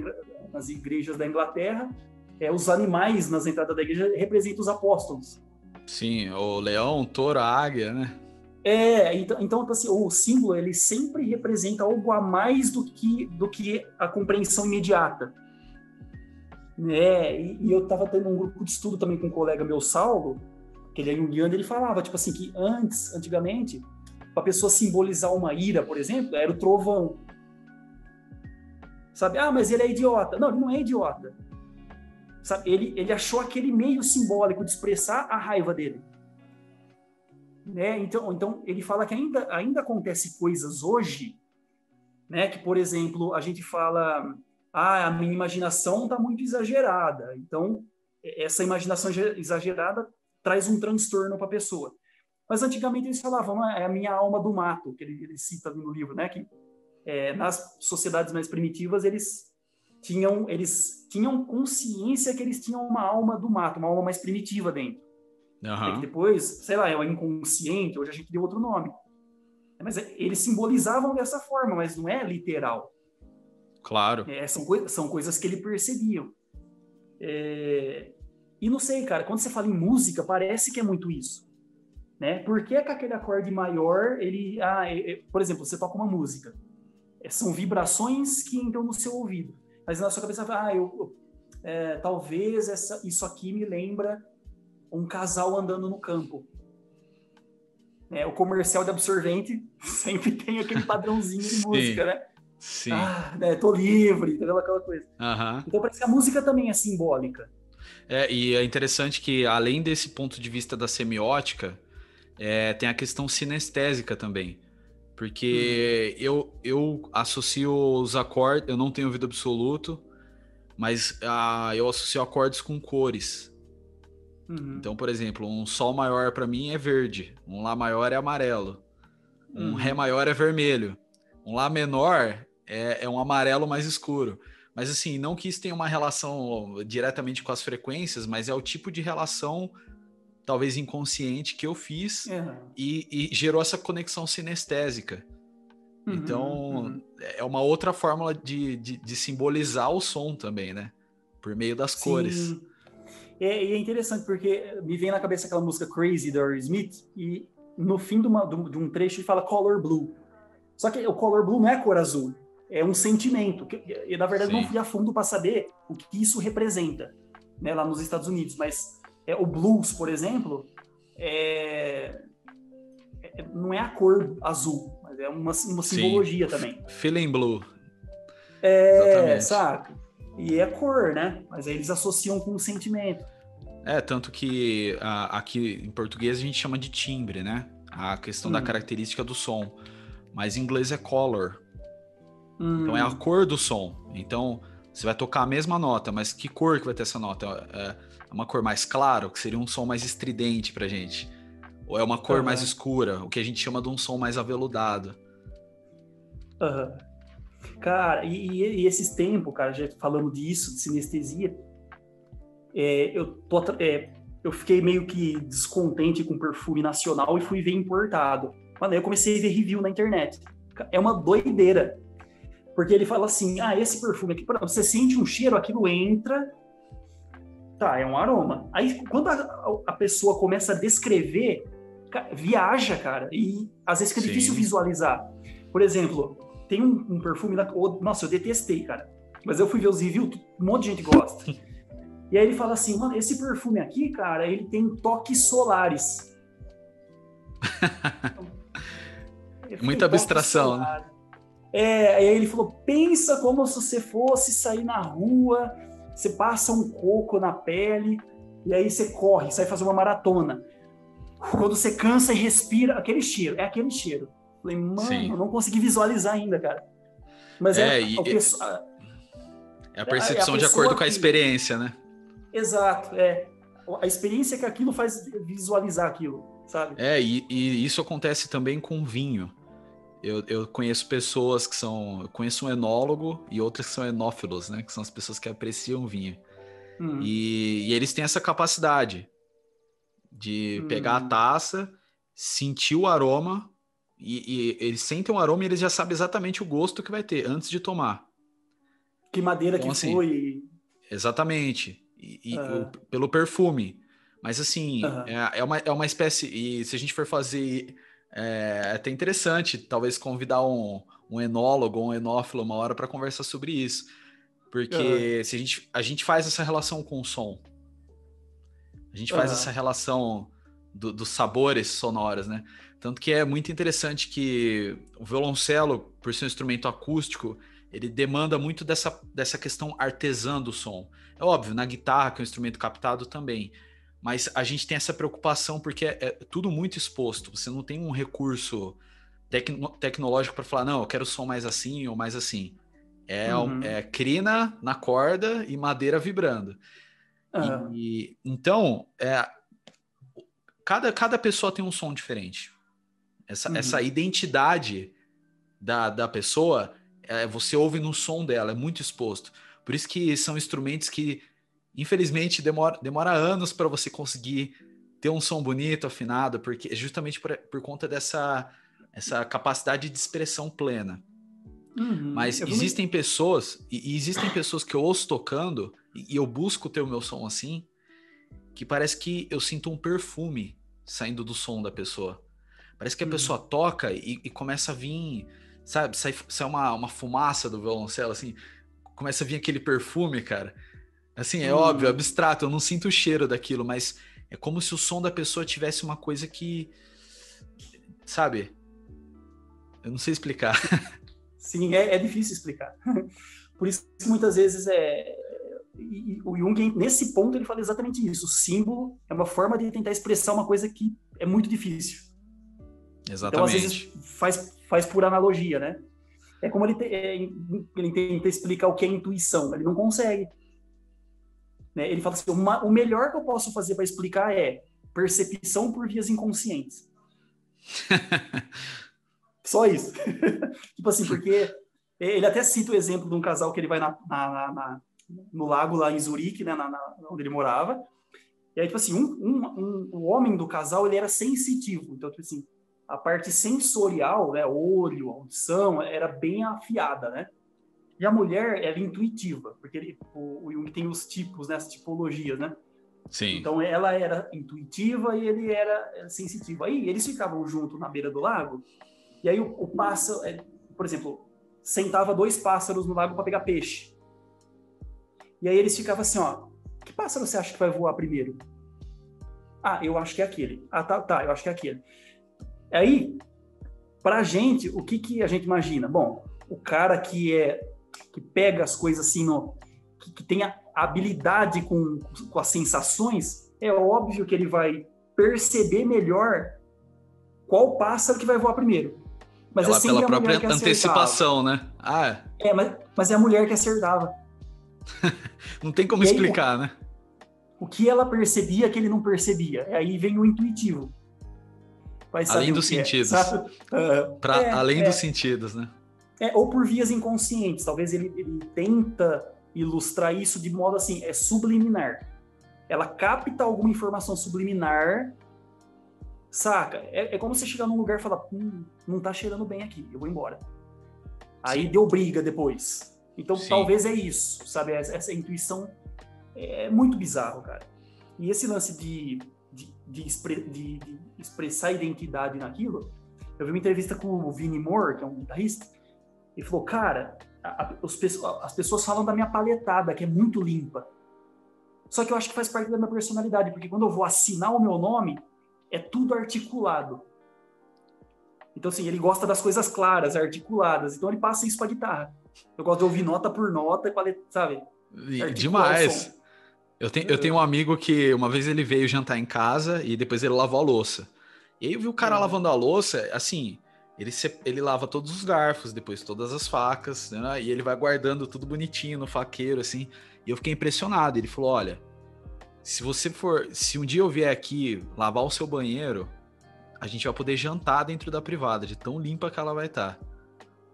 nas igrejas da Inglaterra, é, os animais nas entradas da igreja representam os apóstolos. Sim, o leão, o touro, a águia, né? É, então, então assim, o símbolo ele sempre representa algo a mais do que, do que a compreensão imediata né? E, e eu estava tendo um grupo de estudo também com um colega meu, Saulo, que ele é junguiano, ele falava, tipo assim, que antes, antigamente, para a pessoa simbolizar uma ira, por exemplo, era o trovão. Sabe? Ah, mas ele é idiota. Não, ele não é idiota. Sabe? Ele, ele achou aquele meio simbólico de expressar a raiva dele. Né? Então, então ele fala que ainda, ainda acontece coisas hoje, né? Que, por exemplo, a gente fala ah, a minha imaginação está muito exagerada. Então, essa imaginação exagerada traz um transtorno para a pessoa. Mas antigamente eles falavam, ah, é a minha alma do mato, que ele, ele cita no livro, né? Que é, nas sociedades mais primitivas eles tinham eles tinham consciência que eles tinham uma alma do mato, uma alma mais primitiva dentro. Uhum. depois, sei lá, é o inconsciente, hoje a gente deu outro nome. Mas eles simbolizavam dessa forma, mas não é literal. Claro. É, são, coi são coisas que ele percebiam. É... E não sei, cara, quando você fala em música, parece que é muito isso. Né? Por que, que aquele acorde maior, ele. Ah, é, é, por exemplo, você toca uma música. É, são vibrações que entram no seu ouvido. Mas na sua cabeça, ah, eu, é, talvez essa, isso aqui me lembra um casal andando no campo. É, o comercial de absorvente sempre tem aquele padrãozinho de música, né? Sim. Ah, né, tô livre, entendeu? Aquela coisa. Uhum. Então parece que a música também é simbólica. É, e é interessante que, além desse ponto de vista da semiótica, é, tem a questão sinestésica também. Porque hum. eu, eu associo os acordes, eu não tenho ouvido absoluto, mas ah, eu associo acordes com cores. Uhum. Então, por exemplo, um Sol maior para mim é verde, um Lá maior é amarelo, um uhum. Ré maior é vermelho, um Lá menor é, é um amarelo mais escuro. Mas assim, não que isso tenha uma relação diretamente com as frequências, mas é o tipo de relação, talvez inconsciente, que eu fiz uhum. e, e, gerou essa conexão sinestésica. Uhum, então, uhum. é uma outra fórmula de, de, de, simbolizar o som também, né? Por meio das Sim. cores. É, e é interessante porque me vem na cabeça aquela música Crazy da Smith e no fim de, uma, de um trecho ele fala Color Blue. Só que o Color Blue não é cor azul, é um sentimento. Que, e na verdade Sim. não fui a fundo para saber o que isso representa, né, lá nos Estados Unidos. Mas é, o blues, por exemplo, é, é, não é a cor azul, mas é uma, uma simbologia Sim. também. Feeling blue. É, Exatamente. sabe? E é cor, né? Mas aí eles associam com o sentimento. É, tanto que a, aqui em português a gente chama de timbre, né? A questão hum. da característica do som. Mas em inglês é color. Hum. Então é a cor do som. Então você vai tocar a mesma nota, mas que cor que vai ter essa nota? É, é uma cor mais clara, que seria um som mais estridente pra gente. Ou é uma cor uhum. mais escura, o que a gente chama de um som mais aveludado. Aham. Uhum. Cara, e, e, esses tempos, cara, já falando disso, de sinestesia, é, eu, tô, é, eu fiquei meio que descontente com perfume nacional e fui ver importado. Mano, aí eu comecei a ver review na internet. É uma doideira. Porque ele fala assim: ah, esse perfume aqui, você sente um cheiro, aquilo entra. Tá, é um aroma. Aí, quando a, a pessoa começa a descrever, viaja, cara, e às vezes fica Sim. difícil visualizar. Por exemplo, tem um, um perfume lá. Nossa, eu detestei, cara. Mas eu fui ver os reviews, um monte de gente gosta. e aí ele fala assim: mano, esse perfume aqui, cara, ele tem toques solares. Muita abstração, né? É, aí ele falou: pensa como se você fosse sair na rua, você passa um coco na pele, e aí você corre, sai fazer uma maratona. Quando você cansa e respira, aquele cheiro, é aquele cheiro. Falei, mano, Sim. eu não consegui visualizar ainda, cara. Mas é, é, e, a, é a percepção é a de acordo com a experiência, né? Exato, é. A experiência que aquilo faz visualizar aquilo, sabe? É, e, e isso acontece também com vinho. Eu, eu, conheço pessoas que são. Eu conheço um enólogo e outras que são enófilos, né? Que são as pessoas que apreciam vinho. Hum. E, e, eles têm essa capacidade de hum. pegar a taça, sentir o aroma e, e, eles sentem um aroma e eles já sabem exatamente o gosto que vai ter antes de tomar. Que madeira então, que assim, foi. Exatamente. E, e uhum. o, pelo perfume. Mas assim, uhum. é, é, uma, é uma espécie. E se a gente for fazer. É, é até interessante, talvez convidar um, um enólogo ou um enófilo uma hora para conversar sobre isso. Porque uhum. se a gente, a gente faz essa relação com o som. A gente faz essa relação do, dos sabores sonoros, né? Tanto que é muito interessante que o violoncelo, por ser um instrumento acústico, ele demanda muito dessa, dessa questão artesã do som. É óbvio, na guitarra, que é um instrumento captado também. Mas a gente tem essa preocupação porque é, é tudo muito exposto. Você não tem um recurso tecno, tecnológico para falar, não, eu quero som mais assim ou mais assim. É, uhum. é crina na corda e madeira vibrando. Uhum. E, então, é, cada, cada pessoa tem um som diferente. Essa, uhum. essa identidade da, da pessoa, é, você ouve no som dela, é muito exposto. Por isso que são instrumentos que, infelizmente, demora, demora anos para você conseguir ter um som bonito, afinado, porque justamente por, por conta dessa essa capacidade de expressão plena. Uhum, Mas existem pessoas, e, e, existem pessoas que eu ouço tocando, e, e eu busco ter o meu som assim, que parece que eu sinto um perfume saindo do som da pessoa. Parece que a uhum. pessoa toca e, e, começa a vir, sabe, sai, sai uma, uma fumaça do violoncelo, assim, começa a vir aquele perfume, cara. Assim, é uhum. óbvio, abstrato, eu não sinto o cheiro daquilo, mas é como se o som da pessoa tivesse uma coisa que, sabe, eu não sei explicar. Sim, é, é difícil explicar. Por isso que muitas vezes é. E, o Jung, nesse ponto, ele fala exatamente isso. O símbolo é uma forma de tentar expressar uma coisa que é muito difícil. Exatamente. Então, às vezes, faz, faz por analogia, né? É como ele, te, é, ele tenta explicar o que é intuição. Ele não consegue. Né? Ele fala assim: uma, o melhor que eu posso fazer para explicar é percepção por vias inconscientes. Só isso. tipo assim, porque ele até cita o exemplo de um casal que ele vai na, na, na, no lago lá em Zurique, né, onde ele morava. E aí, tipo assim, um, um, um, o homem do casal, ele era sensitivo. Então, tipo assim, a parte sensorial, né, olho, audição, era bem afiada, né? E a mulher era intuitiva, porque ele, o, o Jung tem os tipos, né, as tipologias, né? Sim. Então ela era intuitiva e ele era sensitivo. Aí eles ficavam juntos na beira do lago e aí o, o pássaro, é, por exemplo, sentava dois pássaros no lago para pegar peixe. E aí eles ficavam assim, ó, que pássaro você acha que vai voar primeiro? Ah, eu acho que é aquele. Ah, tá, tá, eu acho que é aquele. Aí, pra gente, o que que a gente imagina? Bom, o cara que é que pega as coisas assim no que, que tem a habilidade com, com as sensações, é óbvio que ele vai perceber melhor qual pássaro que vai voar primeiro. Mas pela, é pela própria antecipação, né? Ah, é. é mas, mas é a mulher que acertava. não tem como e explicar, aí, né? O que ela percebia que ele não percebia. Aí vem o intuitivo. Além dos é, sentidos. É, uh, pra, é, além dos sentidos, né? É, ou por vias inconscientes. Talvez ele, ele tenta ilustrar isso de modo assim, é subliminar. Ela capta alguma informação subliminar Saca? É, é como você chegar num lugar e falar, hum, não tá cheirando bem aqui, eu vou embora. Aí Sim. deu briga depois. Então Sim. talvez é isso, sabe? Essa, essa, intuição é muito bizarro, cara. E esse lance de, de, de, de, de expressar identidade naquilo, eu vi uma entrevista com o Vinnie Moore, que é um guitarrista, e falou, cara, a, a, os, as pessoas falam da minha paletada, que é muito limpa. Só que eu acho que faz parte da minha personalidade, porque quando eu vou assinar o meu nome, é tudo articulado. Então, assim, ele gosta das coisas claras, articuladas. Então, ele passa isso para guitarra. Eu gosto de ouvir nota por nota, sabe? Demais. Eu tenho, eu tenho um amigo que uma vez ele veio jantar em casa e depois ele lavou a louça. E aí eu vi o cara uhum. lavando a louça, assim, ele, se, ele lava todos os garfos, depois todas as facas, né? E ele vai guardando tudo bonitinho no faqueiro, assim. E eu fiquei impressionado. Ele falou: olha, se você for, se um dia eu vier aqui lavar o seu banheiro, a gente vai poder jantar dentro da privada, de tão limpa que ela vai estar. Tá.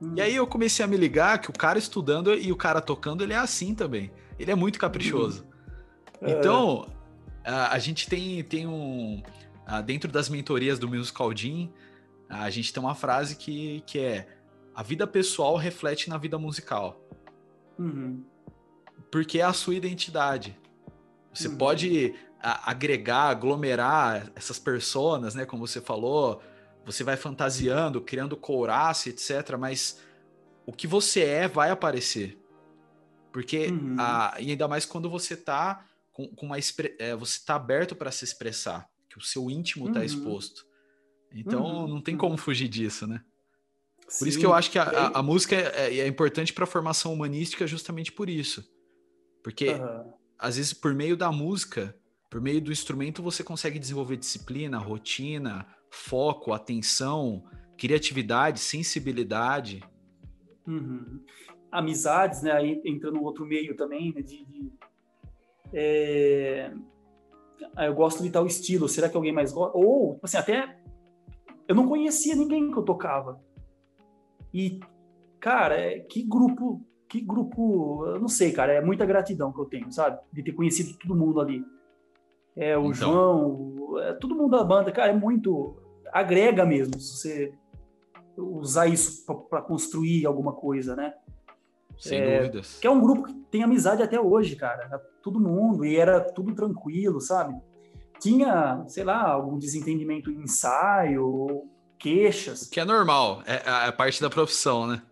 Hum. E aí eu comecei a me ligar que o cara estudando e o cara tocando, ele é assim também. Ele é muito caprichoso. Hum. Então, a, a, gente tem, tem um. A, dentro das mentorias do Musical Jam, a gente tem uma frase que, que é: a vida pessoal reflete na vida musical. Uhum. Porque é a sua identidade. Você uhum. pode a, agregar, aglomerar essas pessoas, né? Como você falou, você vai fantasiando, criando couraça, etc. Mas o que você é vai aparecer. Porque, uhum. a, e ainda mais quando você tá com, com uma é, você tá aberto para se expressar, que o seu íntimo está uhum. exposto. Então uhum. não tem como fugir disso, né? Por Sim. isso que eu acho que a, a, a música é, é importante para a formação humanística justamente por isso. Porque às vezes por meio da música, por meio do instrumento, você consegue desenvolver disciplina, rotina, foco, atenção, criatividade, sensibilidade. Uhum. Amizades, né? Aí entra no outro meio também, né? De, de é... Ah, eu gosto de tal estilo, será que alguém mais gosta? Ou, assim, até eu não conhecia ninguém que eu tocava. E, cara, é, que grupo que grupo, eu não sei, cara, é muita gratidão que eu tenho, sabe? De ter conhecido todo mundo ali. É, o então. João, é, todo mundo da banda, cara, é muito. agrega mesmo, se você usar isso para construir alguma coisa, né? Sem é, dúvidas. Que é um grupo que tem amizade até hoje, cara. Todo mundo, e era tudo tranquilo, sabe? Tinha, sei lá, algum desentendimento em ensaio, queixas. Que é normal, é, é a parte da profissão, né?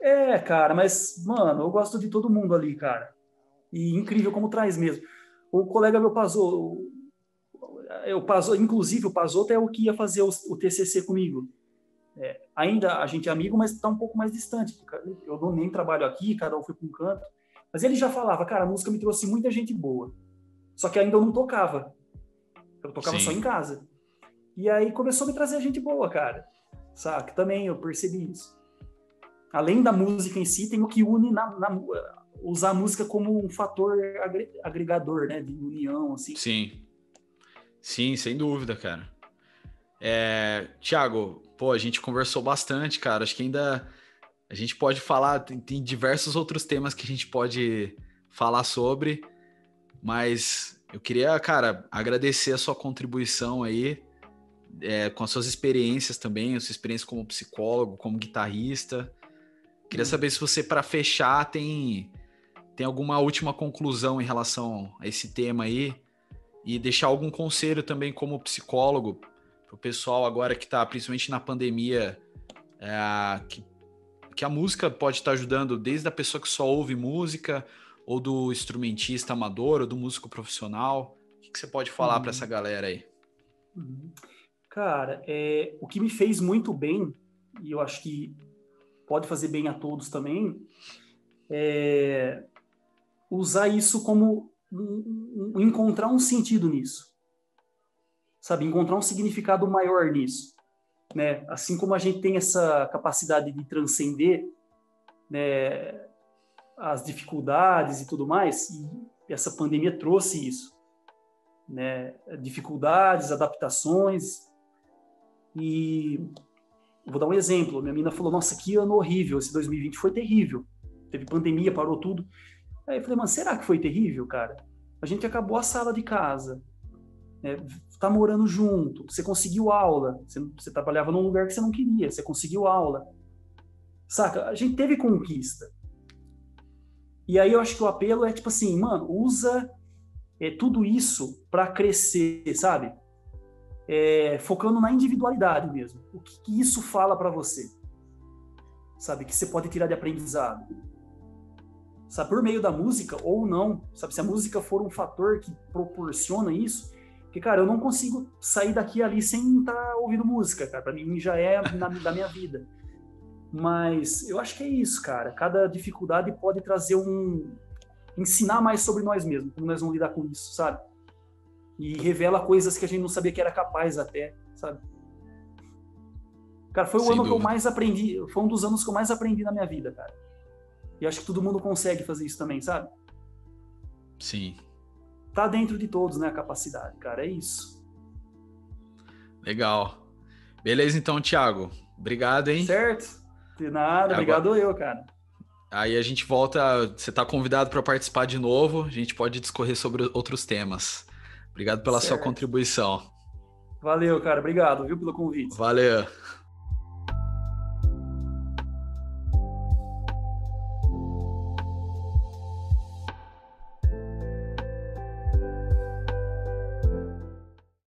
É, cara, mas, mano, eu gosto de todo mundo ali, cara. E incrível como traz mesmo. O colega meu Pazoto, eu Pazoto, inclusive o Pazoto é o que ia fazer o, o TCC comigo. É, ainda a gente é amigo, mas está um pouco mais distante. Eu não nem trabalho aqui, cada um foi para um canto. Mas ele já falava, cara, a música me trouxe muita gente boa. Só que ainda eu não tocava. Eu tocava Sim. só em casa. E aí começou a me trazer gente boa, cara. Saca? Também eu percebi isso. Além da música em si, tem o que une na, na usar a música como um fator agregador, né? De união, assim. Sim. Sim, sem dúvida, cara. É, Tiago, pô, a gente conversou bastante, cara. Acho que ainda a gente pode falar, tem, tem diversos outros temas que a gente pode falar sobre, mas eu queria, cara, agradecer a sua contribuição aí, é, com as suas experiências também, a sua experiência como psicólogo, como guitarrista. Queria saber se você, para fechar, tem, tem alguma última conclusão em relação a esse tema aí e deixar algum conselho também como psicólogo o pessoal agora que está, principalmente na pandemia, é, que, que a música pode estar tá ajudando desde a pessoa que só ouve música ou do instrumentista amador ou do músico profissional. O que, que você pode falar para essa galera aí? Uhum. Cara, é, o que me fez muito bem, e eu acho que pode fazer bem a todos também, é usar isso como um, um, encontrar um sentido nisso. Sabe, encontrar um significado maior nisso. Né? Assim como a gente tem essa capacidade de transcender né, as dificuldades e tudo mais, e essa pandemia trouxe isso. Né? Dificuldades, adaptações, e vou dar um exemplo. Minha menina falou: Nossa, que ano horrível. Esse 2020 foi terrível. Teve pandemia, parou tudo. Aí eu falei: Mas será que foi terrível, cara? A gente acabou a sala de casa. Né? Tá morando junto. Você conseguiu aula. Você, você trabalhava num lugar que você não queria. Você conseguiu aula. Saca? A gente teve conquista. E aí eu acho que o apelo é tipo assim, mano, usa é, tudo isso para crescer, sabe? é, focando na individualidade mesmo. O que, que isso fala para você? Sabe, que você pode tirar de aprendizado. Sabe, por meio da música ou não. Sabe, se a música for um fator que proporciona isso, que, cara, eu não consigo sair daqui ali sem estar tá ouvindo música, cara. Para mim já é na, da minha vida. Mas eu acho que é isso, cara. Cada dificuldade pode trazer um. ensinar mais sobre nós mesmos, como nós vamos lidar com isso, sabe? e revela coisas que a gente não sabia que era capaz até, sabe? Cara, foi o Sem ano dúvida. que eu mais aprendi, foi um dos anos que eu mais aprendi na minha vida, cara. E acho que todo mundo consegue fazer isso também, sabe? Sim. Tá dentro de todos, né, a capacidade, cara, é isso. Legal. Beleza, então, Thiago. Obrigado, hein? Certo. De nada, Agora... obrigado eu, cara. Aí a gente volta, você está convidado para participar de novo, a gente pode discorrer sobre outros temas. Obrigado pela certo. sua contribuição. Valeu, cara. Obrigado, viu, pelo convite. Valeu.